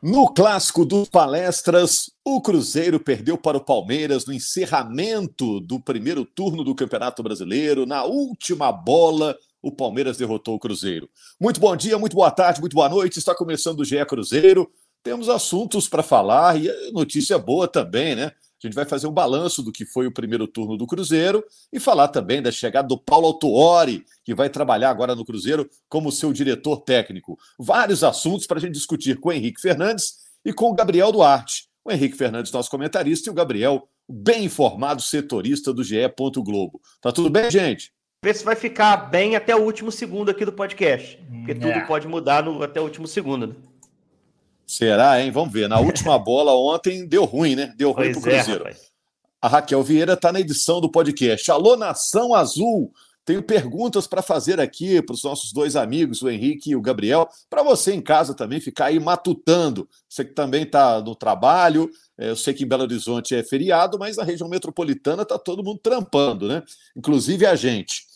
No clássico dos palestras, o Cruzeiro perdeu para o Palmeiras no encerramento do primeiro turno do Campeonato Brasileiro. Na última bola, o Palmeiras derrotou o Cruzeiro. Muito bom dia, muito boa tarde, muito boa noite. Está começando o GE Cruzeiro. Temos assuntos para falar e notícia boa também, né? A gente vai fazer um balanço do que foi o primeiro turno do Cruzeiro e falar também da chegada do Paulo Autuori, que vai trabalhar agora no Cruzeiro como seu diretor técnico. Vários assuntos para a gente discutir com o Henrique Fernandes e com o Gabriel Duarte. O Henrique Fernandes, nosso comentarista, e o Gabriel, bem informado setorista do GE. Globo. Tá tudo bem, gente? Ver se vai ficar bem até o último segundo aqui do podcast. Porque tudo É. pode mudar no, até o último segundo, né? Será, hein? Vamos ver. Na última bola ontem deu ruim, né? Deu ruim Pois pro é, Cruzeiro. rapaz. A Raquel Vieira está na edição do podcast. Alô, Nação Azul! Tenho perguntas para fazer aqui para os nossos dois amigos, o Henrique e o Gabriel, para você em casa também ficar aí matutando. Você que também está no trabalho, é, eu sei que em Belo Horizonte é feriado, mas na região metropolitana está todo mundo trampando, né? Inclusive a gente.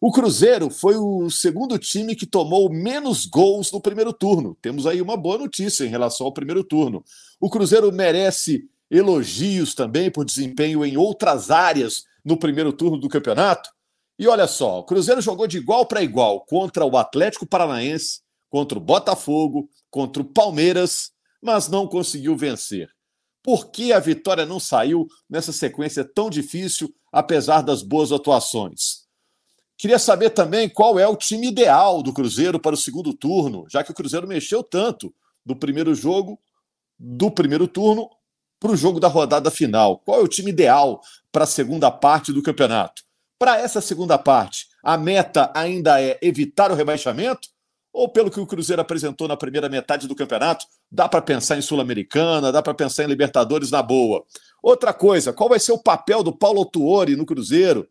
O Cruzeiro foi o segundo time que tomou menos gols no primeiro turno. Temos aí uma boa notícia em relação ao primeiro turno. O Cruzeiro merece elogios também por desempenho em outras áreas no primeiro turno do campeonato. E olha só, o Cruzeiro jogou de igual para igual contra o Atlético Paranaense, contra o Botafogo, contra o Palmeiras, mas não conseguiu vencer. Por que a vitória não saiu nessa sequência tão difícil, apesar das boas atuações? Queria saber também qual é o time ideal do Cruzeiro para o segundo turno, já que o Cruzeiro mexeu tanto do primeiro jogo, do primeiro turno, para o jogo da rodada final. Qual é o time ideal para a segunda parte do campeonato? Para essa segunda parte, a meta ainda é evitar o rebaixamento? Ou pelo que o Cruzeiro apresentou na primeira metade do campeonato, dá para pensar em Sul-Americana, dá para pensar em Libertadores na boa? Outra coisa, qual vai ser o papel do Paulo Tuori no Cruzeiro?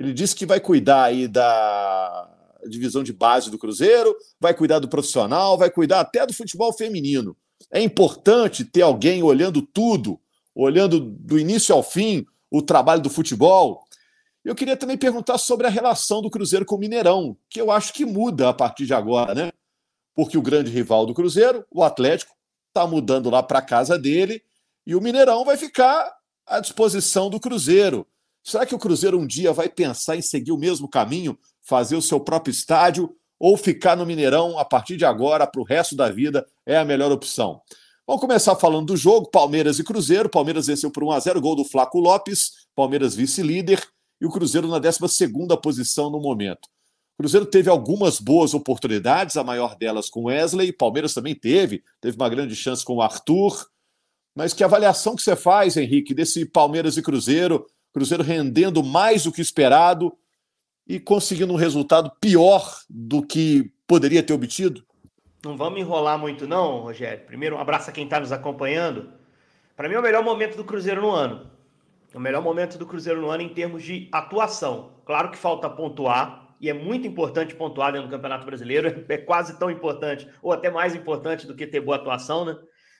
Ele disse que vai cuidar aí da divisão de base do Cruzeiro, vai cuidar do profissional, vai cuidar até do futebol feminino. É importante ter alguém olhando tudo, olhando do início ao fim o trabalho do futebol. Eu queria também perguntar sobre a relação do Cruzeiro com o Mineirão, que eu acho que muda a partir de agora, né? Porque o grande rival do Cruzeiro, o Atlético, está mudando lá para casa dele e o Mineirão vai ficar à disposição do Cruzeiro. Será que o Cruzeiro um dia vai pensar em seguir o mesmo caminho, fazer o seu próprio estádio ou ficar no Mineirão a partir de agora para o resto da vida é a melhor opção? Vamos começar falando do jogo, Palmeiras e Cruzeiro. Palmeiras venceu por 1 a 0 gol do Flaco Lopes, Palmeiras vice-líder e o Cruzeiro na 12ª posição no momento. O Cruzeiro teve algumas boas oportunidades, a maior delas com Wesley, Palmeiras também teve, teve uma grande chance com o Arthur. Mas que avaliação que você faz, Henrique, desse Palmeiras e Cruzeiro? Cruzeiro rendendo mais do que esperado e conseguindo um resultado pior do que poderia ter obtido? Não vamos enrolar muito, não, Rogério. Primeiro, um abraço a quem está nos acompanhando. Para mim, é o melhor momento do Cruzeiro no ano. É o melhor momento do Cruzeiro no ano em termos de atuação. Claro que falta pontuar, e é muito importante pontuar dentro do Campeonato Brasileiro. É quase tão importante, ou até mais importante do que ter boa atuação, né?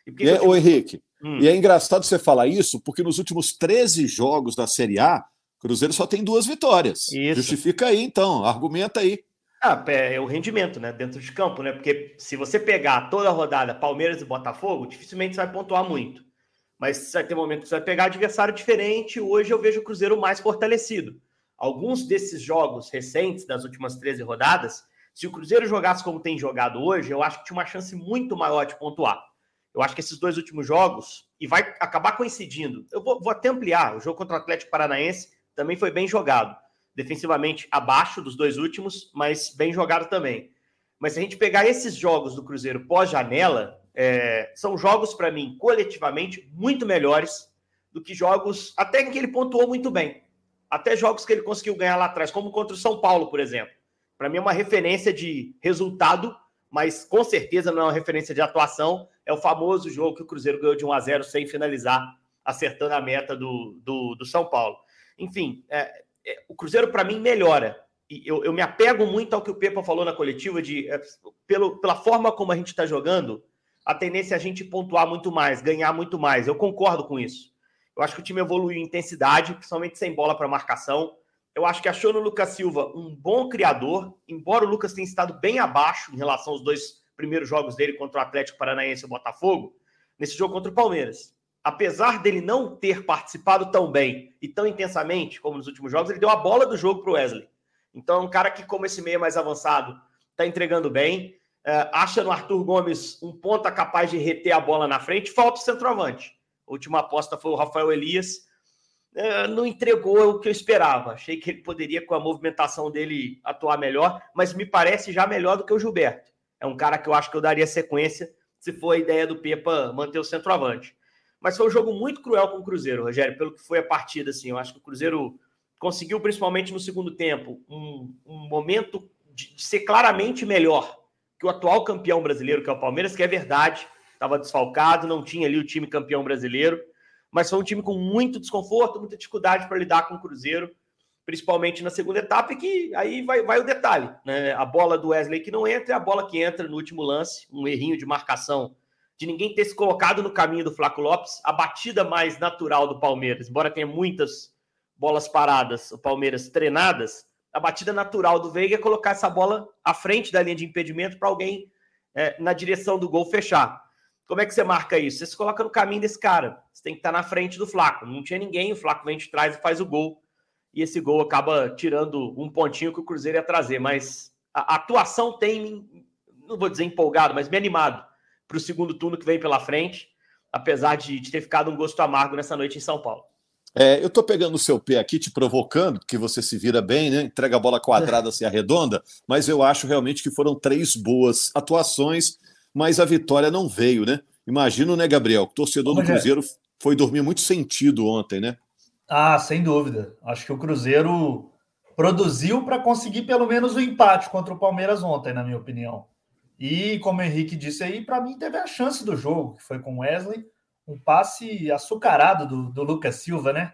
E por que que é, digo- ô Henrique, Hum. e é engraçado você falar isso, porque nos últimos 13 jogos da Série A, o Cruzeiro só tem duas vitórias. Isso. Justifica aí, então, argumenta aí. Ah, é é o rendimento, né? Dentro de campo, né? Porque se você pegar toda a rodada Palmeiras e Botafogo, dificilmente você vai pontuar muito. Mas vai ter momento que você vai pegar adversário diferente. Hoje eu vejo o Cruzeiro mais fortalecido. Alguns desses jogos recentes, das últimas 13 rodadas, se o Cruzeiro jogasse como tem jogado hoje, eu acho que tinha uma chance muito maior de pontuar. Eu acho que esses dois últimos jogos, e vai acabar coincidindo. Eu vou, vou até ampliar. O jogo contra o Atlético Paranaense também foi bem jogado defensivamente abaixo dos dois últimos, mas bem jogado também. Mas se a gente pegar esses jogos do Cruzeiro pós-janela, é, são jogos, para mim, coletivamente, muito melhores do que jogos até em que ele pontuou muito bem. até jogos que ele conseguiu ganhar lá atrás, como contra o São Paulo, por exemplo. Para mim é uma referência de resultado, mas com certeza não é uma referência de atuação. É o famoso jogo que o Cruzeiro ganhou de 1 a 0 sem finalizar, acertando a meta do, do, do São Paulo. Enfim, é, é, o Cruzeiro para mim melhora. E eu, eu, me apego muito ao que o Pepa falou na coletiva de é, pelo, pela forma como a gente está jogando, a tendência é a gente pontuar muito mais, ganhar muito mais. Eu concordo com isso. Eu acho que o time evoluiu em intensidade, principalmente sem bola para marcação. Eu acho que achou no Lucas Silva um bom criador, embora o Lucas tenha estado bem abaixo em relação aos dois primeiros jogos dele contra o Atlético Paranaense e o Botafogo, nesse jogo contra o Palmeiras. Apesar dele não ter participado tão bem e tão intensamente como nos últimos jogos, ele deu a bola do jogo para o Wesley. Então é um cara que, como esse meio mais avançado, está entregando bem. É, acha no Arthur Gomes um ponta capaz de reter a bola na frente, falta o centroavante. A última aposta foi o Rafael Elias. É, não entregou o que eu esperava. Achei que ele poderia, com a movimentação dele, atuar melhor, mas me parece já melhor do que o Gilberto. É um cara que eu acho que eu daria sequência se for a ideia do Pepa manter o centroavante. Mas foi um jogo muito cruel com o Cruzeiro, Rogério, pelo que foi a partida. Assim, eu acho que o Cruzeiro conseguiu, principalmente no segundo tempo, um, um momento de, de ser claramente melhor que o atual campeão brasileiro, que é o Palmeiras, que é verdade, estava desfalcado, não tinha ali o time campeão brasileiro, mas foi um time com muito desconforto, muita dificuldade para lidar com o Cruzeiro, principalmente na segunda etapa, e que aí vai, vai o detalhe, né? A bola do Wesley que não entra e a bola que entra no último lance, um errinho de marcação de ninguém ter se colocado no caminho do Flaco Lopes, a batida mais natural do Palmeiras, embora tenha muitas bolas paradas, o Palmeiras treinadas, a batida natural do Veiga é colocar essa bola à frente da linha de impedimento para alguém é, na direção do gol fechar. Como é que você marca isso? Você se coloca no caminho desse cara. Você tem que estar na frente do Flaco. Não tinha ninguém, o Flaco vem de trás e faz o gol. E esse gol acaba tirando um pontinho que o Cruzeiro ia trazer. Mas a atuação tem, não vou dizer empolgado, mas me animado para o segundo turno que vem pela frente, apesar de, de ter ficado um gosto amargo nessa noite em São Paulo. É, eu estou pegando o seu pé aqui, te provocando, porque você se vira bem, né? Entrega a bola quadrada, se arredonda, mas eu acho realmente que foram três boas atuações, mas a vitória não veio, né? Imagino, né, Gabriel? O torcedor do Cruzeiro foi dormir muito sentido ontem, né? Ah, sem dúvida. Acho que o Cruzeiro produziu para conseguir pelo menos o um empate contra o Palmeiras ontem, na minha opinião. E como o Henrique disse aí, para mim teve a chance do jogo, que foi com Wesley um passe açucarado do, do Lucas Silva, né?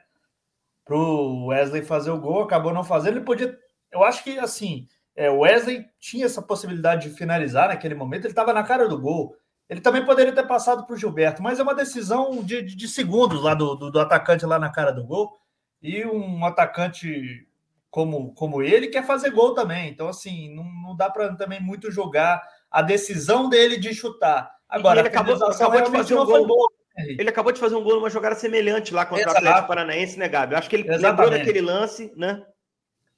Para o Wesley fazer o gol, acabou não fazendo. Ele podia. Eu acho que assim, é, o Wesley tinha essa possibilidade de finalizar naquele momento, ele estava na cara do gol. Ele também poderia ter passado para o Gilberto, mas é uma decisão de, de, segundos lá do, do, do, atacante lá na cara do gol. E um atacante como, como ele quer fazer gol também. Então, assim, não, não dá para também muito jogar a decisão dele de chutar. Agora, ele acabou, acabou de fazer um gol. Ele acabou de fazer um gol numa jogada semelhante lá contra Exato. o Atlético Paranaense, né, Gabi? acho que ele Exatamente. lembrou daquele lance, né?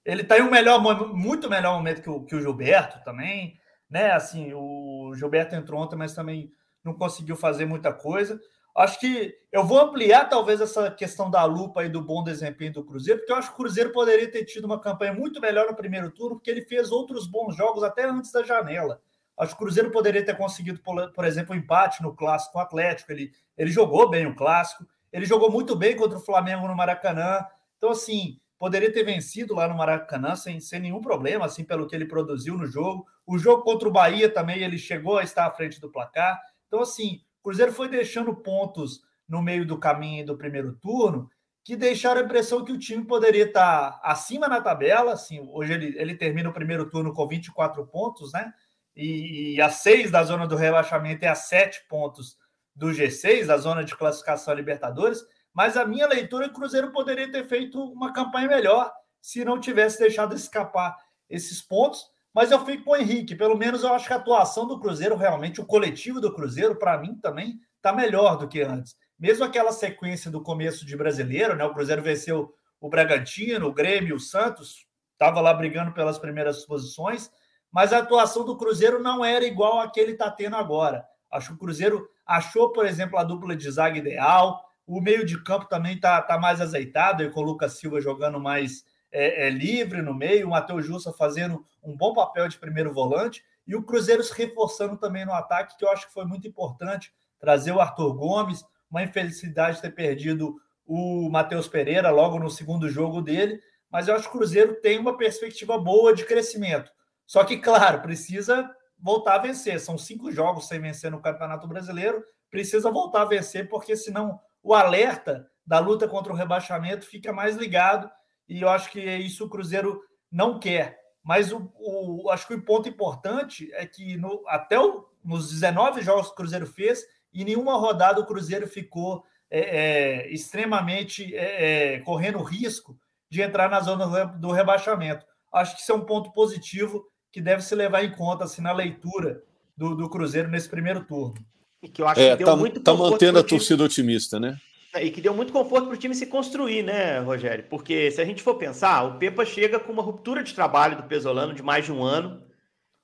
Ele tá em um melhor, muito melhor momento que o, que o Gilberto também, né? Assim, o Gilberto entrou ontem, mas também não conseguiu fazer muita coisa. Acho que eu vou ampliar talvez essa questão da lupa e do bom desempenho do Cruzeiro, porque eu acho que o Cruzeiro poderia ter tido uma campanha muito melhor no primeiro turno, porque ele fez outros bons jogos até antes da janela. Acho que o Cruzeiro poderia ter conseguido, por, exemplo, um empate no clássico Atlético. Ele, ele jogou bem o clássico, ele jogou muito bem contra o Flamengo no Maracanã. Então, assim, poderia ter vencido lá no Maracanã sem, sem nenhum problema, assim, pelo que ele produziu no jogo. O jogo contra o Bahia também, ele chegou a estar à frente do placar. Então, assim, o Cruzeiro foi deixando pontos no meio do caminho do primeiro turno que deixaram a impressão que o time poderia estar acima na tabela. Assim, hoje ele, ele termina o primeiro turno com 24 pontos, né? e, e a seis da zona do relaxamento e a sete pontos do G6, da zona de classificação Libertadores, mas a minha leitura é que o Cruzeiro poderia ter feito uma campanha melhor se não tivesse deixado escapar esses pontos. Mas eu fico com o Henrique, pelo menos eu acho que a atuação do Cruzeiro, realmente, o coletivo do Cruzeiro, para mim também, está melhor do que antes. Mesmo aquela sequência do começo de brasileiro, né? O Cruzeiro venceu o Bragantino, o Grêmio, o Santos, estava lá brigando pelas primeiras posições, mas a atuação do Cruzeiro não era igual a que ele está tendo agora. Acho que o Cruzeiro achou, por exemplo, a dupla de zaga ideal, o meio de campo também está tá mais azeitado, e com o Lucas Silva jogando mais é, é, livre no meio, o Matheus Jussa fazendo um bom papel de primeiro volante, e o Cruzeiro se reforçando também no ataque, que eu acho que foi muito importante trazer o Arthur Gomes, uma infelicidade ter perdido o Matheus Pereira logo no segundo jogo dele, mas eu acho que o Cruzeiro tem uma perspectiva boa de crescimento. Só que, claro, precisa voltar a vencer. São cinco jogos sem vencer no Campeonato Brasileiro, precisa voltar a vencer, porque senão o alerta da luta contra o rebaixamento fica mais ligado, e eu acho que isso o Cruzeiro não quer. Mas o, o acho que o ponto importante é que no, até o, nos 19 jogos que o Cruzeiro fez, em nenhuma rodada o Cruzeiro ficou é, é, extremamente é, é correndo risco de entrar na zona do rebaixamento. Acho que isso é um ponto positivo que deve se levar em conta assim, na leitura do, do Cruzeiro nesse primeiro turno. E que eu acho é, que deu tá, muito tá mantendo a torcida otimista, né? É, e que deu muito conforto para o time se construir, né, Rogério? Porque se a gente for pensar, o Pepa chega com uma ruptura de trabalho do Pesolano de mais de um ano,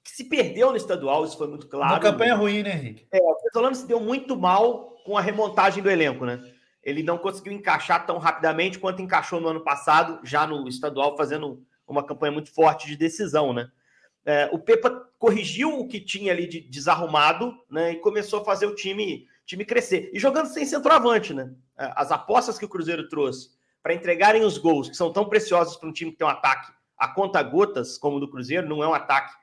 que se perdeu no estadual, isso foi muito claro. Uma campanha ruim, né, Henrique? É, o Pesolano se deu muito mal com a remontagem do elenco, né? Ele não conseguiu encaixar tão rapidamente quanto encaixou no ano passado, já no estadual, fazendo uma campanha muito forte de decisão, né? É, o Pepa corrigiu o que tinha ali de desarrumado, né? E começou a fazer o time, time crescer. E jogando sem centroavante, né? É, as apostas que o Cruzeiro trouxe para entregarem os gols, que são tão preciosos para um time que tem um ataque a conta gotas, como o do Cruzeiro, não é um ataque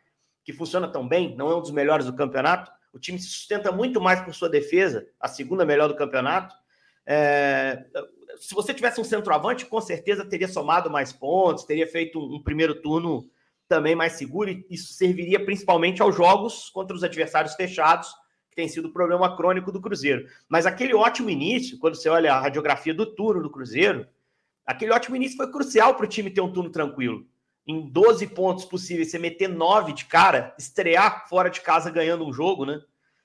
que funciona tão bem, não é um dos melhores do campeonato. O time se sustenta muito mais por sua defesa, a segunda melhor do campeonato. É, se você tivesse um centroavante, com certeza teria somado mais pontos, teria feito um, um primeiro turno também mais seguro, e isso serviria principalmente aos jogos contra os adversários fechados, que tem sido o problema crônico do Cruzeiro. Mas aquele ótimo início, quando você olha a radiografia do turno do Cruzeiro, aquele ótimo início foi crucial para o time ter um turno tranquilo. Em 12 pontos possíveis, você meter 9 de cara, estrear fora de casa ganhando um jogo, né?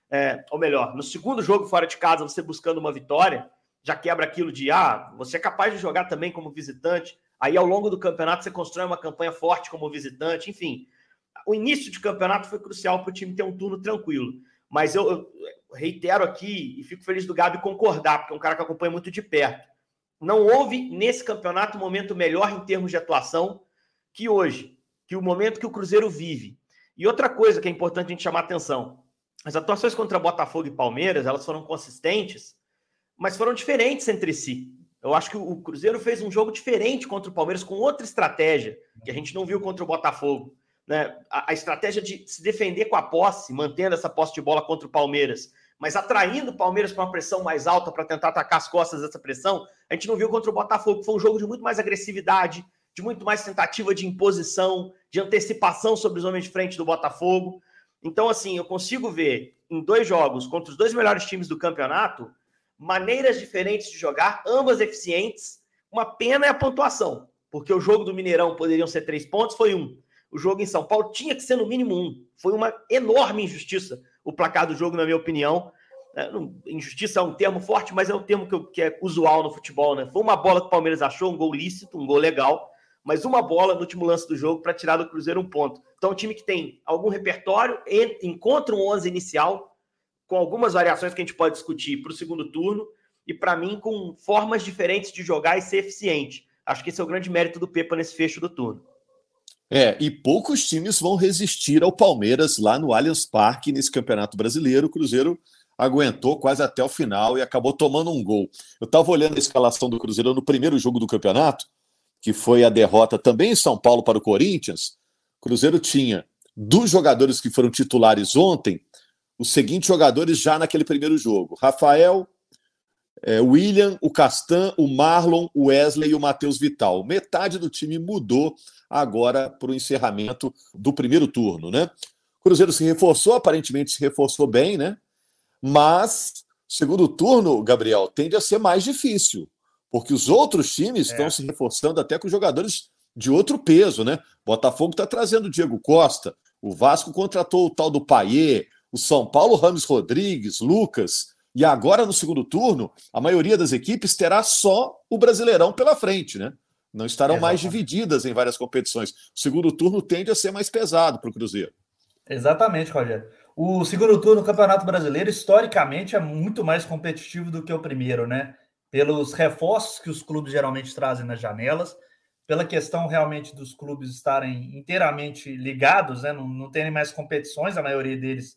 É, ou melhor, no segundo jogo fora de casa, você buscando uma vitória, já quebra aquilo de ah, você é capaz de jogar também como visitante. Aí, ao longo do campeonato, você constrói uma campanha forte como visitante. Enfim, o início de campeonato foi crucial para o time ter um turno tranquilo. Mas eu, eu, reitero aqui e fico feliz do Gabi concordar, porque é um cara que acompanha muito de perto. Não houve nesse campeonato um momento melhor em termos de atuação que hoje, que o momento que o Cruzeiro vive. E outra coisa que é importante a gente chamar atenção: as atuações contra Botafogo e Palmeiras elas foram consistentes, mas foram diferentes entre si. Eu acho que o Cruzeiro fez um jogo diferente contra o Palmeiras com outra estratégia que a gente não viu contra o Botafogo. Né? A, a, estratégia de se defender com a posse, mantendo essa posse de bola contra o Palmeiras, mas atraindo o Palmeiras para uma pressão mais alta para tentar atacar as costas dessa pressão, a gente não viu contra o Botafogo. Foi um jogo de muito mais agressividade, de muito mais tentativa de imposição, de antecipação sobre os homens de frente do Botafogo. Então, assim, eu consigo ver em dois jogos contra os dois melhores times do campeonato maneiras diferentes de jogar, ambas eficientes. Uma pena é a pontuação, porque o jogo do Mineirão poderiam ser três pontos, foi um. O jogo em São Paulo tinha que ser no mínimo um. Foi uma enorme injustiça o placar do jogo, na minha opinião. É, injustiça é um termo forte, mas é um termo que, que, é usual no futebol, né? Foi uma bola que o Palmeiras achou, um gol lícito, um gol legal, mas uma bola no último lance do jogo para tirar do Cruzeiro um ponto. Então, um time que tem algum repertório, encontra um 11 inicial, com algumas variações que a gente pode discutir para o segundo turno, e para mim com formas diferentes de jogar e ser eficiente. Acho que esse é o grande mérito do Pepa nesse fecho do turno. É, e poucos times vão resistir ao Palmeiras lá no Allianz Parque nesse Campeonato Brasileiro. O Cruzeiro aguentou quase até o final e acabou tomando um gol. Eu estava olhando a escalação do Cruzeiro no primeiro jogo do campeonato, que foi a derrota também em São Paulo para o Corinthians. O Cruzeiro tinha dos jogadores que foram titulares ontem, os seguintes jogadores já naquele primeiro jogo: Rafael, é, William, o Castan, o Marlon, o Wesley e o Matheus Vital. Metade do time mudou agora para o encerramento do primeiro turno, né? O Cruzeiro se reforçou, aparentemente se reforçou bem, né? Mas segundo turno, Gabriel, tende a ser mais difícil, porque os outros times é. estão se reforçando até com jogadores de outro peso, né? Botafogo está trazendo o Diego Costa, o Vasco contratou o tal do Paier, o São Paulo, Rames Rodrigues, Lucas. E agora, no segundo turno, a maioria das equipes terá só o Brasileirão pela frente, né? Não estarão Exatamente. mais divididas em várias competições. O segundo turno tende a ser mais pesado para o Cruzeiro. Exatamente, Rogério. O segundo turno do Campeonato Brasileiro, historicamente, é muito mais competitivo do que o primeiro, né? Pelos reforços que os clubes geralmente trazem nas janelas, pela questão realmente dos clubes estarem inteiramente ligados, né? não, não terem mais competições, a maioria deles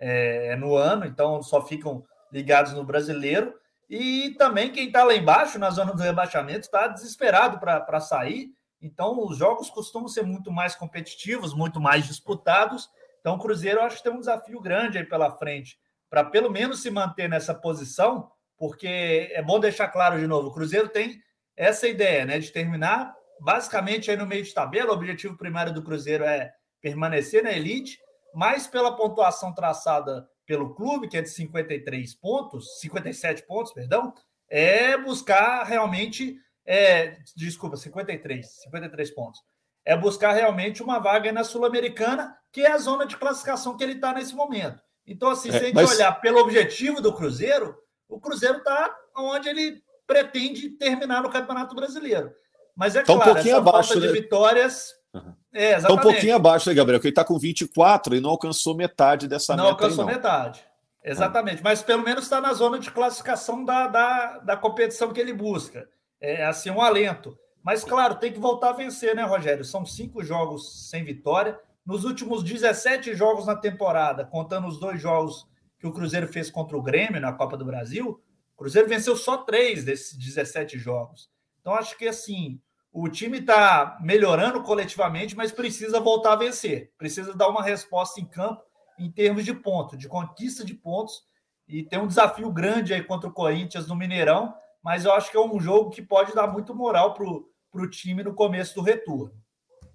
é, é, no ano, então só ficam ligados no brasileiro. E também quem está lá embaixo, na zona do rebaixamento, está desesperado para sair. Então, os jogos costumam ser muito mais competitivos, muito mais disputados. Então, o Cruzeiro, acho que tem um desafio grande aí pela frente, para pelo menos se manter nessa posição, porque é bom deixar claro de novo: o Cruzeiro tem essa ideia né, de terminar basicamente aí no meio de tabela. O objetivo primário do Cruzeiro é permanecer na elite, mas pela pontuação traçada pelo clube, que é de 53 pontos, 57 pontos, perdão, é buscar realmente, é, desculpa, 53, 53 pontos. É buscar realmente uma vaga na Sul-Americana, que é a zona de classificação que ele está nesse momento. Então, assim, é, se a gente mas... olhar pelo objetivo do Cruzeiro, o Cruzeiro está onde ele pretende terminar no Campeonato Brasileiro. Mas é tá claro, um pouquinho abaixo, falta né? de vitórias Uhum. É, exatamente. Tá um pouquinho abaixo, né, Gabriel? Porque ele está com 24 e não alcançou metade dessa não meta. Alcançou aí, não alcançou metade. Exatamente. É. Mas pelo menos está na zona de classificação da, da, da competição que ele busca. É assim, um alento. Mas, claro, tem que voltar a vencer, né, Rogério? São cinco jogos sem vitória. Nos últimos 17 jogos na temporada, contando os dois jogos que o Cruzeiro fez contra o Grêmio na Copa do Brasil, o Cruzeiro venceu só três desses 17 jogos. Então, acho que assim, o time está melhorando coletivamente, mas precisa voltar a vencer. Precisa dar uma resposta em campo em termos de ponto, de conquista de pontos. E tem um desafio grande aí contra o Corinthians no Mineirão, mas eu acho que é um jogo que pode dar muito moral para o time no começo do retorno.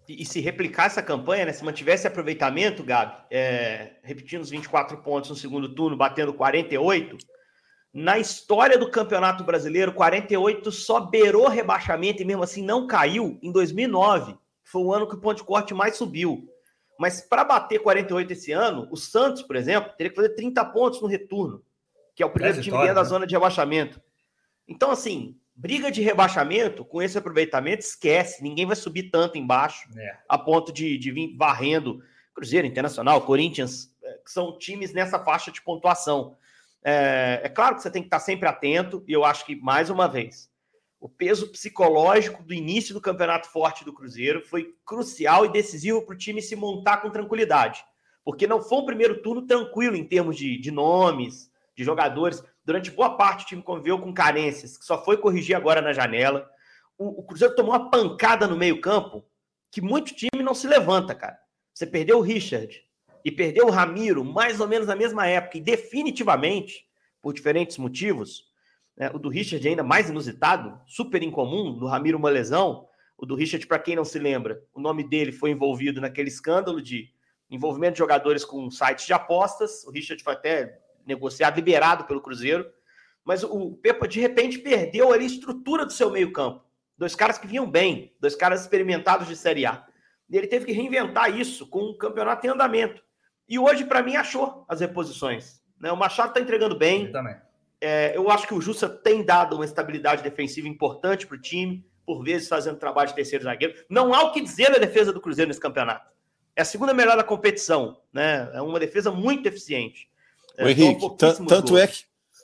E, e, se replicar essa campanha, né, se mantivesse aproveitamento, Gabi, é, repetindo os 24 pontos no segundo turno, batendo 48, na história do Campeonato Brasileiro, 48 só beirou rebaixamento e mesmo assim não caiu em 2009. Foi o ano que o ponto de corte mais subiu. Mas para bater 48 esse ano, o Santos, por exemplo, teria que fazer 30 pontos no retorno, que é o primeiro time dentro né? da zona de rebaixamento. Então, assim, briga de rebaixamento, com esse aproveitamento, esquece. Ninguém vai subir tanto embaixo, é. a ponto de, de vir varrendo Cruzeiro, Internacional, Corinthians, é, que são times nessa faixa de pontuação. É, é, claro que você tem que estar sempre atento, e eu acho que, mais uma vez, o peso psicológico do início do campeonato forte do Cruzeiro foi crucial e decisivo para o time se montar com tranquilidade. Porque não foi um primeiro turno tranquilo em termos de, de nomes, de jogadores. Durante boa parte o time conviveu com carências, que só foi corrigir agora na janela. O, o Cruzeiro tomou uma pancada no meio-campo que muito time não se levanta, cara. Você perdeu o Richard, e perdeu o Ramiro mais ou menos na mesma época, e definitivamente, por diferentes motivos, né, o do Richard ainda mais inusitado, super incomum, do Ramiro uma lesão. O do Richard, para quem não se lembra, o nome dele foi envolvido naquele escândalo de envolvimento de jogadores com sites de apostas. O Richard foi até negociado, liberado pelo Cruzeiro. Mas o Pepa, de repente, perdeu ali a estrutura do seu meio-campo. Dois caras que vinham bem, dois caras experimentados de Série A. E ele teve que reinventar isso com o campeonato em andamento. E hoje, para mim, achou as reposições. Né? O Machado está entregando bem. Eu também. É, eu acho que o Jussa tem dado uma estabilidade defensiva importante para o time, por vezes fazendo trabalho de terceiro zagueiro. Não há o que dizer da defesa do Cruzeiro nesse campeonato. É a segunda melhor da competição. Né? É uma defesa muito eficiente. É, Henrique, tanto é, que,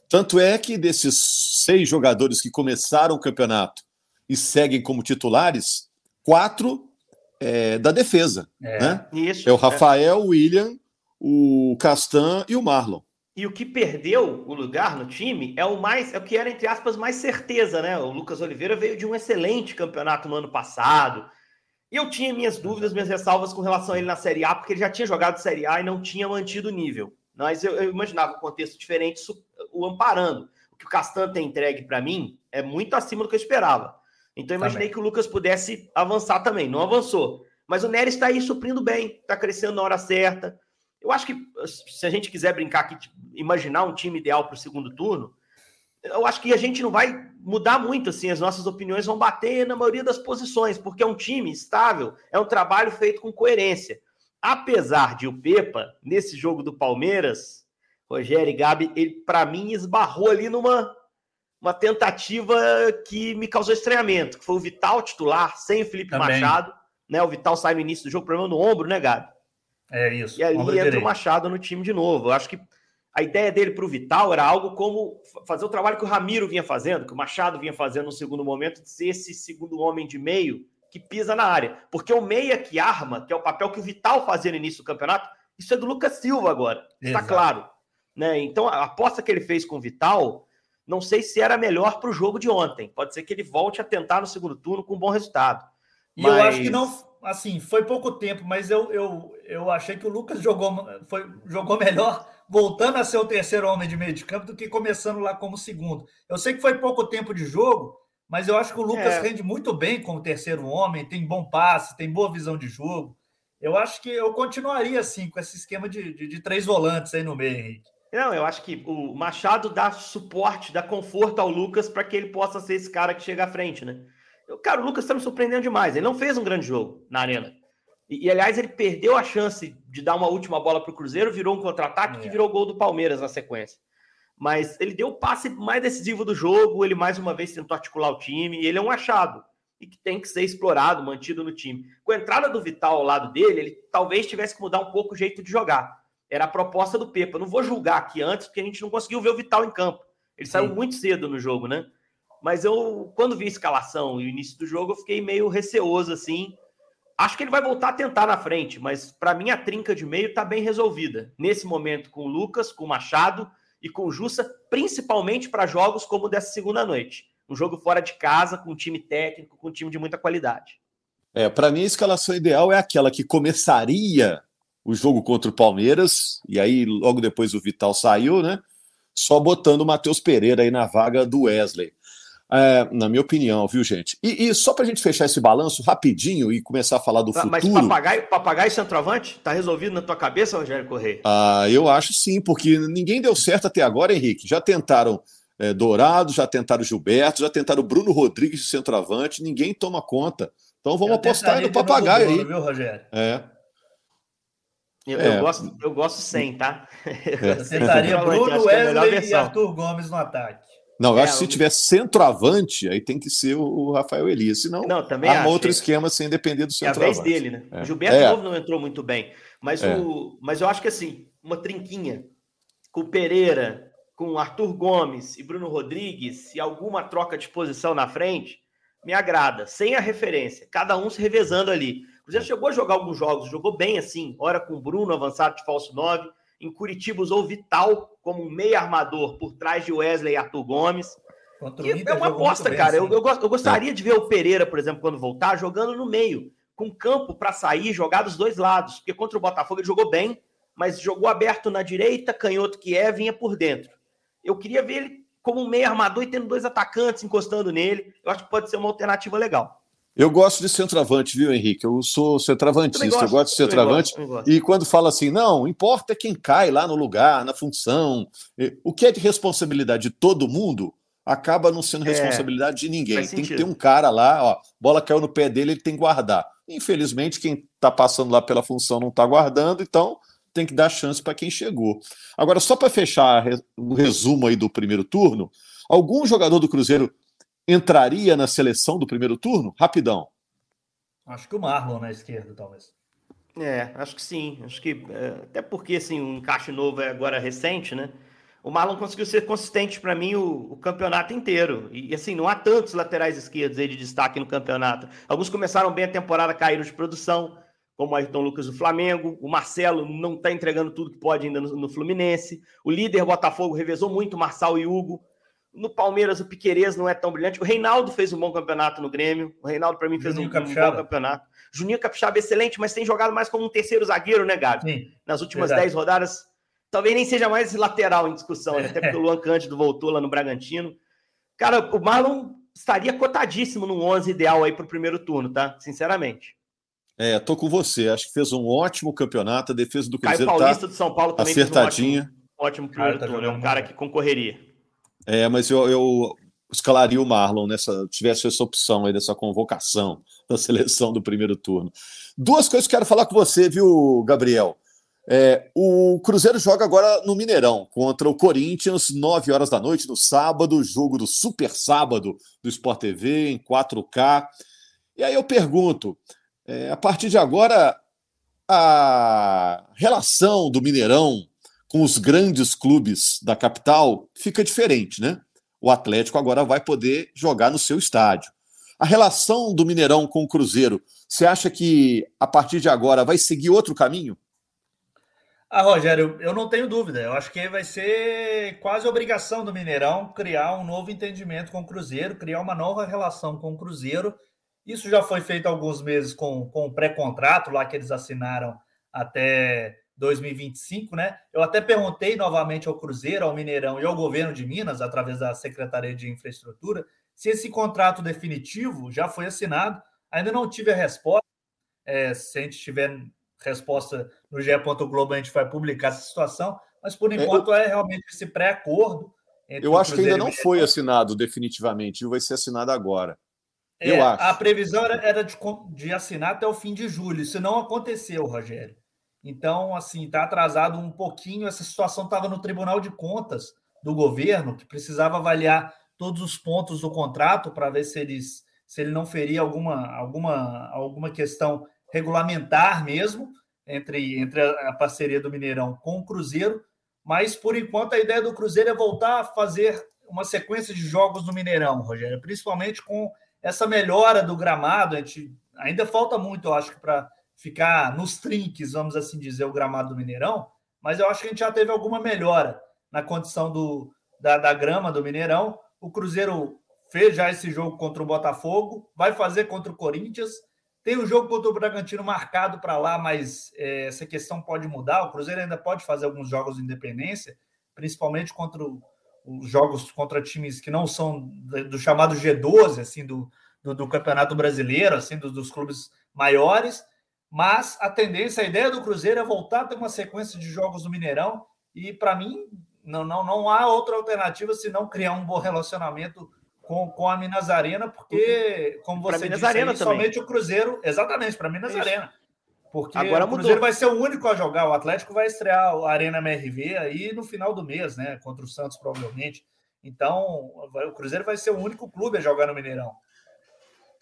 tanto é que desses seis jogadores que começaram o campeonato e seguem como titulares, quatro é, da defesa. É, né? Isso, é o Rafael, o William o Castan e o Marlon. E o que perdeu o lugar no time é o mais, é o que era entre aspas mais certeza, né? O Lucas Oliveira veio de um excelente campeonato no ano passado. E eu tinha minhas dúvidas, minhas ressalvas com relação a ele na Série A, porque ele já tinha jogado Série A e não tinha mantido o nível. Mas eu, eu imaginava um contexto diferente o amparando. O que o Castan tem entregue para mim é muito acima do que eu esperava. Então eu imaginei também. que o Lucas pudesse avançar também. Não avançou. Mas o Neres está aí suprindo bem, está crescendo na hora certa. Eu acho que se a gente quiser brincar aqui, imaginar um time ideal para o segundo turno, eu acho que a gente não vai mudar muito, assim, as nossas opiniões vão bater na maioria das posições, porque é um time estável, é um trabalho feito com coerência. Apesar de o Pepa, nesse jogo do Palmeiras, Rogério e Gabi, ele, para mim, esbarrou ali numa uma tentativa que me causou estranhamento, que foi o Vital titular, sem o Felipe Também. Machado, né? O Vital sai no início do jogo, problema no ombro, né, Gabi? É isso. E ali entra direito. o Machado no time de novo. Eu acho que a ideia dele para o Vital era algo como fazer o trabalho que o Ramiro vinha fazendo, que o Machado vinha fazendo no segundo momento, de ser esse segundo homem de meio que pisa na área. Porque o meia que arma, que é o papel que o Vital fazia no início do campeonato, isso é do Lucas Silva agora. Está claro. Né? Então, a aposta que ele fez com o Vital Não sei se era melhor para o jogo de ontem. Pode ser que ele volte a tentar no segundo turno com um bom resultado. E mas... eu acho que não, assim, foi pouco tempo, mas eu, eu, eu achei que o Lucas jogou, foi, jogou melhor voltando a ser o terceiro homem de meio de campo do que começando lá como segundo. Eu sei que foi pouco tempo de jogo, mas eu acho que o Lucas é. rende muito bem como terceiro homem, tem bom passe, tem boa visão de jogo. Eu acho que eu continuaria assim com esse esquema de, de, de três volantes aí no meio, Henrique. Não, eu acho que o Machado dá suporte, dá conforto ao Lucas para que ele possa ser esse cara que chega à frente, né? Cara, o Lucas está me surpreendendo demais. Ele não fez um grande jogo na arena. E, e aliás, ele perdeu a chance de dar uma última bola para o Cruzeiro, virou um contra-ataque é. que virou gol do Palmeiras na sequência. Mas ele deu o passe mais decisivo do jogo, ele mais uma vez tentou articular o time, e ele é um achado e que tem que ser explorado, mantido no time. Com a entrada do Vital ao lado dele, ele talvez tivesse que mudar um pouco o jeito de jogar. Era a proposta do Pepa. Não vou julgar aqui antes, porque a gente não conseguiu ver o Vital em campo. Ele Sim. saiu muito cedo no jogo, né? Mas eu, quando vi a escalação e o início do jogo, eu fiquei meio receoso assim. Acho que ele vai voltar a tentar na frente, mas para mim a trinca de meio está bem resolvida. Nesse momento, com o Lucas, com o Machado e com o Jussa, principalmente para jogos como o dessa segunda noite. Um jogo fora de casa, com um time técnico, com um time de muita qualidade. É, para mim a escalação ideal é aquela que começaria o jogo contra o Palmeiras, e aí logo depois o Vital saiu, né? Só botando o Matheus Pereira aí na vaga do Wesley é, na minha opinião, viu, gente? E, e só para a gente fechar esse balanço rapidinho e começar a falar do Mas futuro. Mas papagaio, papagaio centroavante? Tá resolvido na tua cabeça, Rogério Correia? Ah, eu acho sim, porque ninguém deu certo até agora, Henrique. Já tentaram é, Dourado, já tentaram Gilberto, já tentaram Bruno Rodrigues de centroavante, ninguém toma conta. Então vamos eu apostar no papagaio Bruno, aí. Viu, Rogério? É. Eu, é. eu, gosto, eu gosto sem, tá? Eu tentaria Bruno, é Wesley e Arthur Gomes no ataque. Não, eu é, acho que se tiver centroavante, aí tem que ser o Rafael Elias. Senão, não, também há outro esquema sem depender do centroavante. É a vez dele, né? É. O Gilberto é. Novo não entrou muito bem. Mas, é. o, mas eu acho que assim, uma trinquinha com o Pereira, com o Arthur Gomes e Bruno Rodrigues e alguma troca de posição na frente, me agrada. Sem a referência. Cada um se revezando ali. O Cruzeiro chegou a jogar alguns jogos, jogou bem assim, hora com o Bruno avançado de falso 9, em Curitiba usou Vital como um meio armador por trás de Wesley e Arthur Gomes. é uma aposta, bem, cara. Eu, eu, eu, gostaria é. de ver o Pereira, por exemplo, quando voltar, jogando no meio, com campo para sair, jogar dos dois lados. Porque contra o Botafogo ele jogou bem, mas jogou aberto na direita, canhoto que é, vinha por dentro. Eu queria ver ele como um meio armador e tendo dois atacantes encostando nele. Eu acho que pode ser uma alternativa legal. Eu gosto de centroavante, viu, Henrique? Eu sou centroavantista, gosto, eu gosto de centroavante. Gosto, gosto. E quando fala assim, não, importa quem cai lá no lugar, na função. O que é de responsabilidade de todo mundo acaba não sendo é, responsabilidade é, de ninguém. Tem sentido. que ter um cara lá, ó, bola caiu no pé dele, ele tem que guardar. Infelizmente, quem está passando lá pela função não está guardando, então tem que dar chance para quem chegou. Agora, só para fechar o resumo aí do primeiro turno, algum jogador do Cruzeiro entraria na seleção do primeiro turno? Rapidão. Acho que o Marlon na esquerda, talvez. É, acho que sim. Acho que é, até porque assim, o um encaixe novo é agora recente, né? O Marlon conseguiu ser consistente para mim o, o, campeonato inteiro. E assim, não há tantos laterais esquerdos aí de destaque no campeonato. Alguns começaram bem a temporada, caíram de produção, como o Ayrton Lucas do Flamengo. O Marcelo não está entregando tudo que pode ainda no, no Fluminense. O líder Botafogo revezou muito Marçal e Hugo. No Palmeiras, o Piquerez não é tão brilhante. O Reinaldo fez um bom campeonato no Grêmio. O Reinaldo, para mim, fez um, um, bom campeonato. Juninho Capixaba, excelente, mas tem jogado mais como um terceiro zagueiro, né, Gabi? Sim, Nas últimas verdade. 10 rodadas, talvez nem seja mais lateral em discussão, né? até porque o Luan Cândido voltou lá no Bragantino. Cara, o Marlon estaria cotadíssimo no 11 ideal aí para o primeiro turno, tá? Sinceramente. É, tô com você. Acho que fez um ótimo campeonato. A defesa do Cruzeiro Caio Paulista tá do São Paulo também acertadinha. Fez um ótimo, ótimo primeiro cara, tá turno. É um cara que concorreria. É, mas eu, eu escalaria o Marlon nessa, tivesse essa opção aí dessa convocação da seleção do primeiro turno. Duas coisas que quero falar com você, viu, Gabriel? É, o Cruzeiro joga agora no Mineirão contra o Corinthians, 9 horas da noite, no sábado, jogo do Super Sábado do Sport TV, em 4K. E aí eu pergunto: é, a partir de agora, a relação do Mineirão com os grandes clubes da capital fica diferente, né? O Atlético agora vai poder jogar no seu estádio. A relação do Mineirão com o Cruzeiro, você acha que a partir de agora vai seguir outro caminho? Ah, Rogério, eu não tenho dúvida. Eu acho que vai ser quase obrigação do Mineirão criar um novo entendimento com o Cruzeiro, criar uma nova relação com o Cruzeiro. Isso já foi feito há alguns meses com, com o pré-contrato lá que eles assinaram até 2025, né? Eu até perguntei novamente ao Cruzeiro, ao Mineirão e ao governo de Minas, através da Secretaria de Infraestrutura, se esse contrato definitivo já foi assinado. Ainda não tive a resposta. É, se a gente tiver resposta no GE. Globo, a gente vai publicar essa situação, mas por é, enquanto é, é realmente esse pré-acordo. Eu acho que ainda não foi assinado definitivamente, vai ser assinado agora. É, eu acho. A previsão era, era de, de, assinar até o fim de julho. Isso não aconteceu, Rogério. Então, assim, está atrasado um pouquinho. Essa situação estava no Tribunal de Contas do governo, que precisava avaliar todos os pontos do contrato para ver se, eles, se ele não feria alguma, alguma, alguma questão regulamentar mesmo entre, entre a parceria do Mineirão com o Cruzeiro, mas por enquanto a ideia do Cruzeiro é voltar a fazer uma sequência de jogos no Mineirão, Rogério, principalmente com essa melhora do gramado. A gente ainda falta muito, eu acho, para ficar nos trinques, vamos assim dizer, o gramado do Mineirão, mas eu acho que a gente já teve alguma melhora na condição do, da, da grama do Mineirão. O Cruzeiro fez já esse jogo contra o Botafogo, vai fazer contra o Corinthians tem o jogo contra o Bragantino marcado para lá, mas é, essa questão pode mudar. O Cruzeiro ainda pode fazer alguns jogos de independência, principalmente contra os jogos contra times que não são do chamado G12, assim, do, do, do Campeonato Brasileiro, assim, do, dos clubes maiores. Mas a tendência, a ideia do Cruzeiro é voltar a ter uma sequência de jogos no Mineirão. E para mim, não, não, não há outra alternativa senão criar um bom relacionamento com, com a Minas Arena, porque, como você Minas disse, Arena aí, somente o Cruzeiro, exatamente, para Minas Isso. Arena. Porque Agora o Cruzeiro mudou. vai ser o único a jogar. O Atlético vai estrear a Arena MRV aí no final do mês, né? Contra o Santos, provavelmente. Então, o Cruzeiro vai ser o único clube a jogar no Mineirão.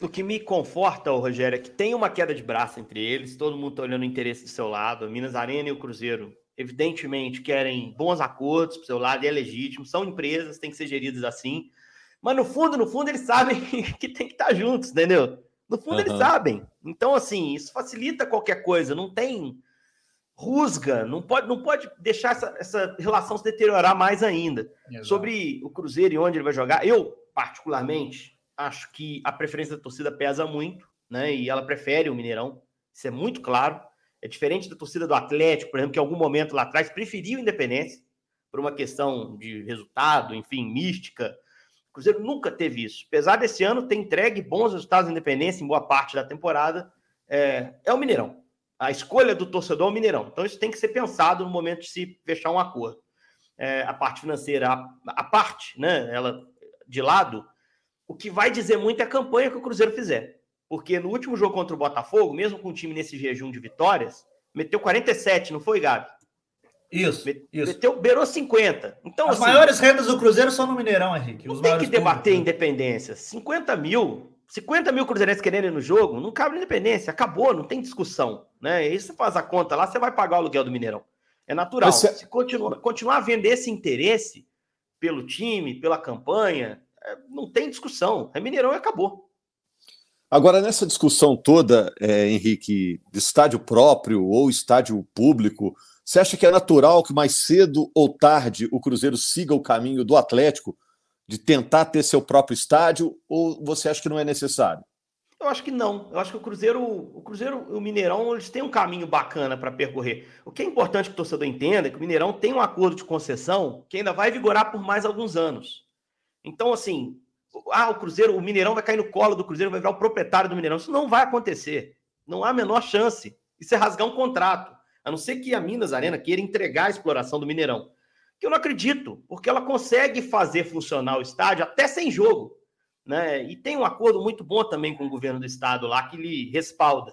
O que me conforta, Rogério, é que tem uma queda de braço entre eles, todo mundo está olhando o interesse do seu lado. A Minas Arena e o Cruzeiro, evidentemente, querem bons acordos para o seu lado, e é legítimo, são empresas, têm que ser geridas assim. Mas no fundo, no fundo, eles sabem que tem que estar juntos, entendeu? No fundo, uhum. eles sabem. Então, assim, isso facilita qualquer coisa. Não tem rusga, não pode, não pode deixar essa, essa relação se deteriorar mais ainda. Exato. Sobre o Cruzeiro e onde ele vai jogar, eu, particularmente, acho que a preferência da torcida pesa muito, né? E ela prefere o Mineirão. Isso é muito claro. É diferente da torcida do Atlético, por exemplo, que em algum momento lá atrás preferiu a Independência por uma questão de resultado, enfim, mística, o Cruzeiro nunca teve isso. Apesar desse ano ter entregue bons resultados de independência em boa parte da temporada, é, é o Mineirão. A escolha do torcedor é o Mineirão. Então isso tem que ser pensado no momento de se fechar um acordo. É, a parte financeira, a, a, parte, né, ela de lado, o que vai dizer muito é a campanha que o Cruzeiro fizer. Porque no último jogo contra o Botafogo, mesmo com o time nesse jejum de vitórias, meteu 47, não foi, Gabi? Isso, isso. Meteu, beirou 50. Então, As assim, maiores rendas do Cruzeiro são no Mineirão, Henrique. Não tem que debater públicos. independência. 50 mil, 50 mil cruzeirenses querendo ir no jogo, não cabe independência. Acabou, não tem discussão. Né? E você faz a conta lá, você vai pagar o aluguel do Mineirão. É natural. Você... Se continuar, continuar havendo esse interesse pelo time, pela campanha, não tem discussão. É Mineirão e acabou. Agora, nessa discussão toda, é, Henrique, de estádio próprio ou estádio público, você acha que é natural que mais cedo ou tarde o Cruzeiro siga o caminho do Atlético de tentar ter seu próprio estádio ou você acha que não é necessário? Eu acho que não. Eu acho que o Cruzeiro, o Cruzeiro e o Mineirão, eles têm um caminho bacana para percorrer. O que é importante que o torcedor entenda é que o Mineirão tem um acordo de concessão que ainda vai vigorar por mais alguns anos. Então, assim, ah, o Cruzeiro, o Mineirão vai cair no colo do Cruzeiro, vai virar o proprietário do Mineirão. Isso não vai acontecer. Não há a menor chance. Isso é rasgar um contrato. A não ser que a Minas Arena queira entregar a exploração do Mineirão. Que eu não acredito, porque ela consegue fazer funcionar o estádio até sem jogo. Né? E tem um acordo muito bom também com o governo do estado lá que lhe respalda.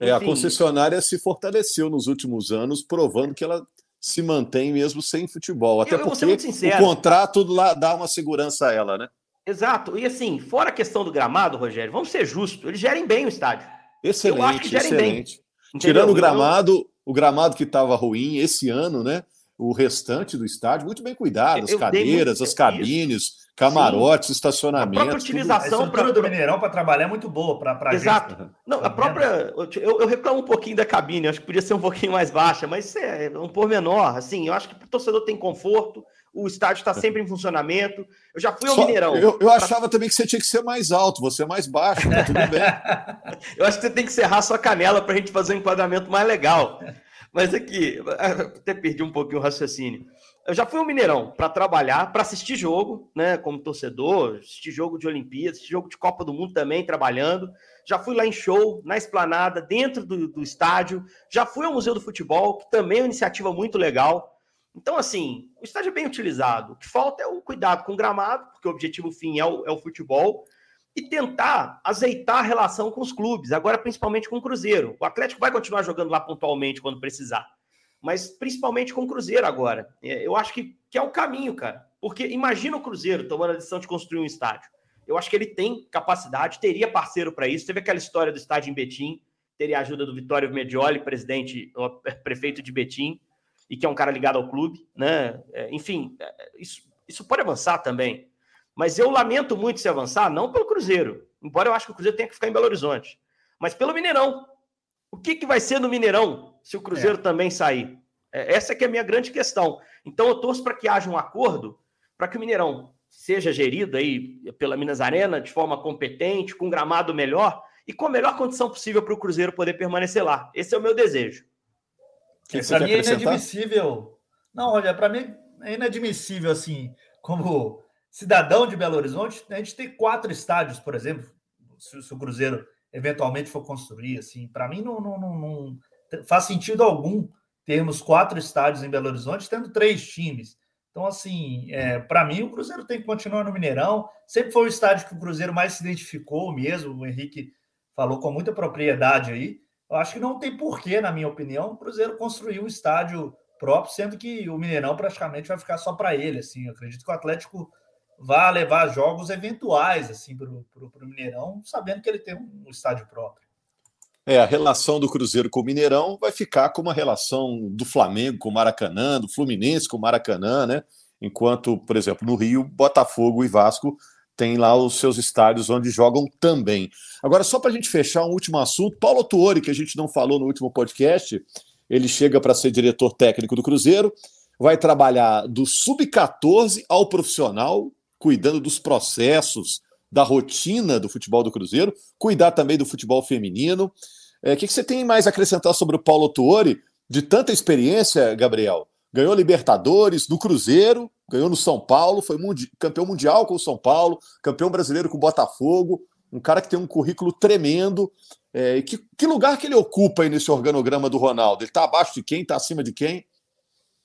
Enfim, é, a concessionária se fortaleceu nos últimos anos, provando que ela se mantém mesmo sem futebol. Até eu, eu porque o contrato lá dá uma segurança a ela, né? Exato. E assim, fora a questão do gramado, Rogério, vamos ser justos, eles gerem bem o estádio. Excelente, eu acho que gerem excelente. Bem. Tirando o gramado, o gramado que estava ruim esse ano, né? O restante do estádio, muito bem cuidado, as cadeiras, muito... as cabines, Camarotes, estacionamento. A própria utilização para do Mineirão para trabalhar é muito boa para Exato. Gente. Não, a própria. Eu, eu, reclamo um pouquinho da cabine, acho que podia ser um pouquinho mais baixa, mas é um pormenor. Assim, eu acho que o torcedor tem conforto, o estádio está sempre em funcionamento. Eu já fui ao Só, Mineirão. Eu, eu pra... achava também que você tinha que ser mais alto, você é mais baixo, tá tudo bem. eu acho que você tem que serrar sua canela para a gente fazer um enquadramento mais legal. Mas aqui, até perdi um pouquinho o raciocínio. Eu já fui ao Mineirão para trabalhar, para assistir jogo, né, como torcedor, assistir jogo de Olimpíada, assistir jogo de Copa do Mundo também, trabalhando. Já fui lá em show, na esplanada, dentro do, do estádio. Já fui ao Museu do Futebol, que também é uma iniciativa muito legal. Então, assim, o estádio é bem utilizado. O que falta é o cuidado com o gramado, porque o objetivo fim é o, é o futebol, e tentar azeitar a relação com os clubes, agora principalmente com o Cruzeiro. O Atlético vai continuar jogando lá pontualmente quando precisar mas principalmente com o Cruzeiro agora. É, eu acho que, que é o caminho, cara. Porque imagina o Cruzeiro tomando a decisão de construir um estádio. Eu acho que ele tem capacidade, teria parceiro para isso. Teve aquela história do estádio em Betim, teria a ajuda do Vitório Medioli, presidente, prefeito de Betim, e que é um cara ligado ao clube, né? É, enfim, é, isso, isso pode avançar também. Mas eu lamento muito se avançar, não pelo Cruzeiro, embora eu acho que o Cruzeiro tenha que ficar em Belo Horizonte, mas pelo Mineirão. O que, que vai ser no Mineirão se o Cruzeiro é. também sair? É, essa é que é a minha grande questão. Então eu torço para que haja um acordo para que o Mineirão seja gerido aí pela Minas Arena de forma competente, com gramado melhor e com a melhor condição possível para o Cruzeiro poder permanecer lá. Esse é o meu desejo. É, para mim é inadmissível. Não, olha, para mim é inadmissível assim, como cidadão de Belo Horizonte, a gente tem quatro estádios, por exemplo, se, se o Cruzeiro eventualmente for construir. Assim, para mim não, não, não, não, faz sentido algum termos quatro estádios em Belo Horizonte, tendo três times. Então, assim, é, para mim o Cruzeiro tem que continuar no Mineirão. Sempre foi o estádio que o Cruzeiro mais se identificou mesmo. O Henrique falou com muita propriedade aí. Eu acho que não tem porquê, na minha opinião, o Cruzeiro construir um estádio próprio, sendo que o Mineirão praticamente vai ficar só para ele. Assim, eu acredito que o Atlético vá levar jogos eventuais assim para o Mineirão, sabendo que ele tem um estádio próprio. É, a relação do Cruzeiro com o Mineirão vai ficar como a relação do Flamengo com o Maracanã, do Fluminense com o Maracanã, né? Enquanto, por exemplo, no Rio, Botafogo e Vasco têm lá os seus estádios onde jogam também. Agora, só para a gente fechar um último assunto, Paulo Tuori, que a gente não falou no último podcast, ele chega para ser diretor técnico do Cruzeiro, vai trabalhar do sub-14 ao profissional, cuidando dos processos, da rotina do futebol do Cruzeiro, cuidar também do futebol feminino. É, o que, que você tem mais a acrescentar sobre o Paulo Tuori, de tanta experiência, Gabriel? Ganhou Libertadores no Cruzeiro, ganhou no São Paulo, foi mundi campeão mundial com o São Paulo, campeão brasileiro com o Botafogo, um cara que tem um currículo tremendo. É, que, que lugar que ele ocupa aí nesse organograma do Ronaldo? Ele está abaixo de quem? Está acima de quem?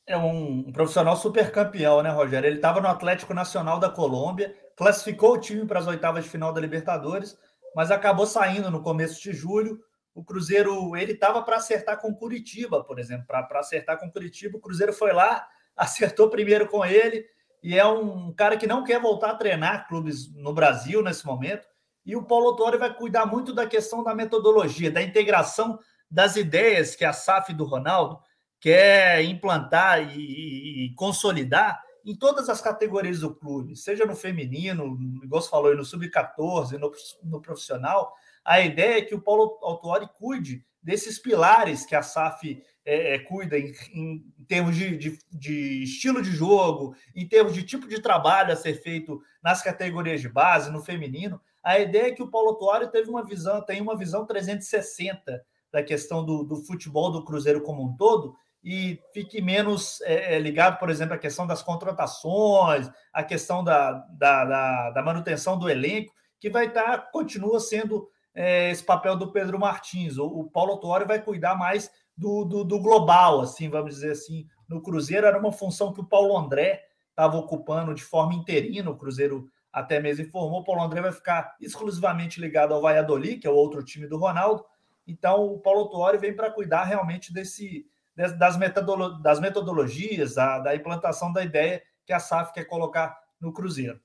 É um, um profissional super campeão, né, Rogério? Ele estava no Atlético Nacional da Colômbia, classificou o time para as oitavas de final da Libertadores, mas acabou saindo no começo de julho. O Cruzeiro, ele estava para acertar com Curitiba, por exemplo, para acertar com Curitiba. O Cruzeiro foi lá, acertou primeiro com ele, e é um cara que não quer voltar a treinar clubes no Brasil nesse momento. E o Paulo Torre vai cuidar muito da questão da metodologia, da integração das ideias que a SAF do Ronaldo quer implantar e, e, e, consolidar em todas as categorias do clube, seja no feminino, igual você falou, no sub-14, no, no, profissional. A ideia é que o Paulo Autuori cuide desses pilares que a SAF é, é, cuida em, em termos de, de, de, estilo de jogo, em termos de tipo de trabalho a ser feito nas categorias de base, no feminino. A ideia é que o Paulo Autuori teve uma visão, tem uma visão 360 da questão do, do futebol do Cruzeiro como um todo, e fique menos é, é, ligado, por exemplo, à questão das contratações, à questão da, da, da, da manutenção do elenco, que vai estar, continua sendo é, esse papel do Pedro Martins. O, o Paulo Tuori vai cuidar mais do, do, do, global, assim, vamos dizer assim. No Cruzeiro era uma função que o Paulo André estava ocupando de forma interina, o Cruzeiro até mesmo informou, o Paulo André vai ficar exclusivamente ligado ao Valladolid, que é o outro time do Ronaldo. Então, o Paulo Tuori vem para cuidar realmente desse, das, metodolo das metodologias, da, da implantação da ideia que a SAF quer colocar no Cruzeiro.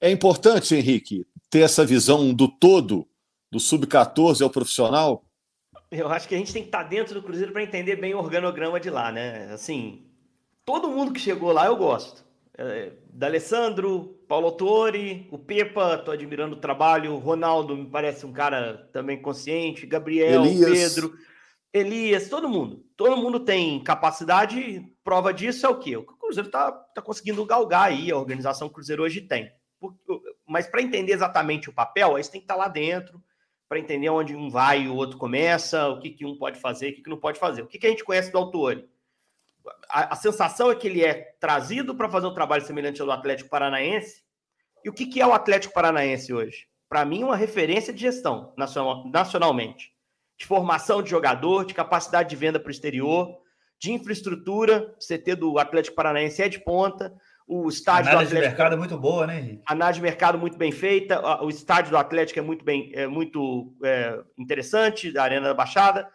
É importante, Henrique, ter essa visão do todo, do sub-14 ao profissional? Eu acho que a gente tem que estar dentro do Cruzeiro para entender bem o organograma de lá, né? Assim, todo mundo que chegou lá eu gosto. é, D'Alessandro, Paulo Autori, o Pepa, tô admirando o trabalho, o Ronaldo me parece um cara também consciente, Gabriel, Elias. Pedro, Elias, todo mundo. Todo mundo tem capacidade, prova disso é o quê? O Cruzeiro tá, tá conseguindo galgar aí, a organização Cruzeiro hoje tem. Mas para entender exatamente o papel, aí tem que estar tá lá dentro, para entender onde um vai e o outro começa, o que, que um pode fazer, o que, que não pode fazer. O que, que a gente conhece do Autori? a, a sensação é que ele é trazido para fazer um trabalho semelhante ao do Atlético Paranaense. E o que, que é o Atlético Paranaense hoje? Para mim, uma referência de gestão nacional, nacionalmente. De formação de jogador, de capacidade de venda para o exterior, de infraestrutura. O CT do Atlético Paranaense é de ponta. O estádio análise do Atlético, de mercado é muito boa, né, Henrique? Análise de mercado muito bem feita. O estádio do Atlético é muito bem, é muito é, interessante, da Arena da Baixada.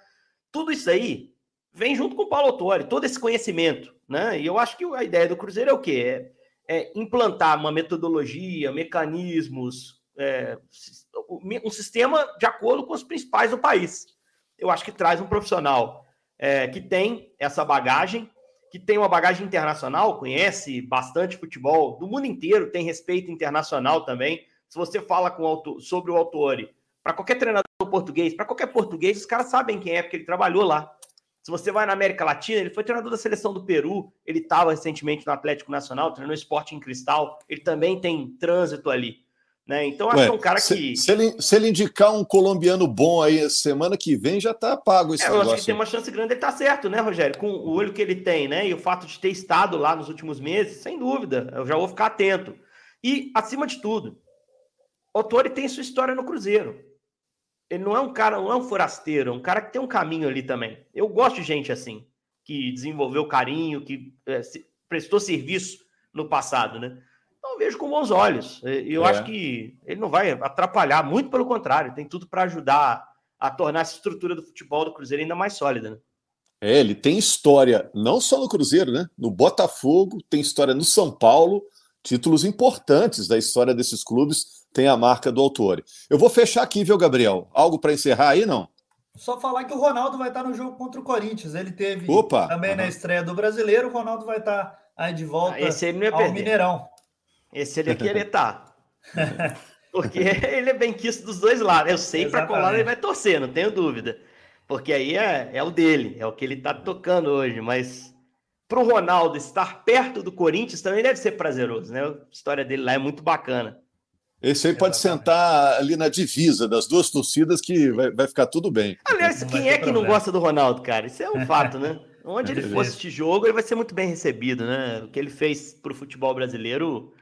Tudo isso aí vem junto com o Paulo Autori, todo esse conhecimento, né? E eu acho que a ideia do Cruzeiro é o quê? É, é implantar uma metodologia, mecanismos, é, um sistema de acordo com os principais do país. Eu acho que traz um profissional é, que tem essa bagagem, que tem uma bagagem internacional, conhece bastante futebol do mundo inteiro, tem respeito internacional também. Se você fala com sobre o Autori, para qualquer treinador português, para qualquer português, os caras sabem quem é, porque ele trabalhou lá. Se você vai na América Latina, ele foi treinador da seleção do Peru, ele estava recentemente no Atlético Nacional, treinou esporte em cristal, ele também tem trânsito ali. Né? Então, acho Ué, que é um cara se, que. Se ele, se ele indicar um colombiano bom aí semana que vem, já está pago esse é, negócio. Eu acho que tem uma chance grande de ele estar tá certo, né, Rogério? Com o olho que ele tem, né? E o fato de ter estado lá nos últimos meses, sem dúvida, eu já vou ficar atento. E, acima de tudo, o Tori tem sua história no Cruzeiro. Ele não é um cara, não é um forasteiro, é um cara que tem um caminho ali também. Eu gosto de gente assim, que desenvolveu carinho, que é, se, prestou serviço no passado, né? Eu vejo com bons olhos. E eu é. acho que ele não vai atrapalhar, muito pelo contrário, tem tudo para ajudar a tornar essa estrutura do futebol do Cruzeiro ainda mais sólida, né? É, ele tem história não só no Cruzeiro, né? No Botafogo, tem história no São Paulo, títulos importantes da história desses clubes tem a marca do autor. Eu vou fechar aqui, viu, Gabriel? Algo para encerrar aí, não? Só falar que o Ronaldo vai estar no jogo contra o Corinthians. Ele teve Opa, também uhum. na estreia do Brasileiro. O Ronaldo vai estar aí de volta ah, esse ele não ia ao perder. Mineirão. Esse ele aqui ele estar. Porque ele é bem quisto dos dois lados. Eu sei para qual lado ele vai torcer, não tenho dúvida. Porque aí é, é o dele, é o que ele está tocando hoje. Mas para o Ronaldo estar perto do Corinthians também deve ser prazeroso, né? A história dele lá é muito bacana. Esse aí pode sentar ali na divisa das duas torcidas que vai, vai ficar tudo bem. Aliás, quem é que não gosta do Ronaldo, cara? Isso é um fato, né? Onde ele fosse este jogo, ele vai ser muito bem recebido, né? O que ele fez para o futebol brasileiro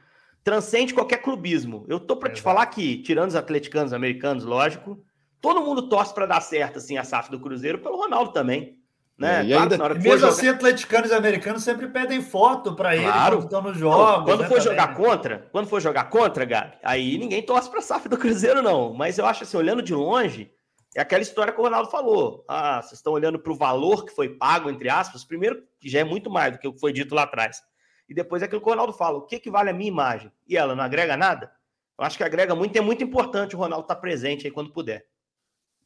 transcende qualquer clubismo. Eu tô para te falar que, tirando os atleticanos americanos, lógico, todo mundo torce para dar certo assim a SAF do Cruzeiro pelo Ronaldo também. Né? É, e claro, ainda, mesmo jogar... assim, atleticanos e americanos sempre pedem foto para ele claro. quando estão nos jogos. Quando né, for jogar contra, quando for jogar contra, Gabi, aí ninguém torce para a SAF do Cruzeiro, não. Mas eu acho assim, olhando de longe, é aquela história que o Ronaldo falou. Ah, vocês estão olhando para o valor que foi pago, entre aspas. Primeiro, que já é muito mais do que o que foi dito lá atrás. E depois é aquilo que o Ronaldo fala: o que, que vale a minha imagem? E ela não agrega nada? Eu acho que agrega muito e é muito importante o Ronaldo estar tá presente aí quando puder.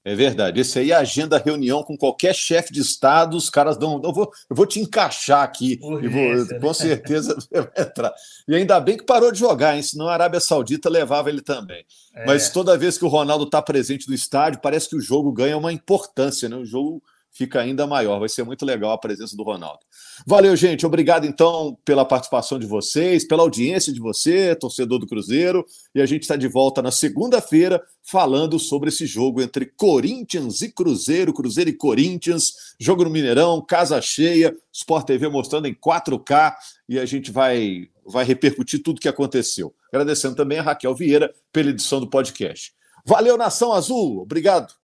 É verdade. Esse aí é agenda reunião com qualquer chefe de Estado, os caras dão. Eu vou, eu vou te encaixar aqui. e vou, com certeza vai entrar. E ainda bem que parou de jogar, hein? Senão a Arábia Saudita levava ele também. É. Mas toda vez que o Ronaldo está presente no estádio, parece que o jogo ganha uma importância, né? O jogo fica ainda maior. Vai ser muito legal a presença do Ronaldo. Valeu, gente. Obrigado, então, pela participação de vocês, pela audiência de você, torcedor do Cruzeiro. E a gente está de volta na segunda-feira falando sobre esse jogo entre Corinthians e Cruzeiro, Cruzeiro e Corinthians, jogo no Mineirão, casa cheia, Sport TV mostrando em 4K e a gente vai, vai repercutir tudo o que aconteceu. Agradecendo também a Raquel Vieira pela edição do podcast. Valeu, Nação Azul. Obrigado.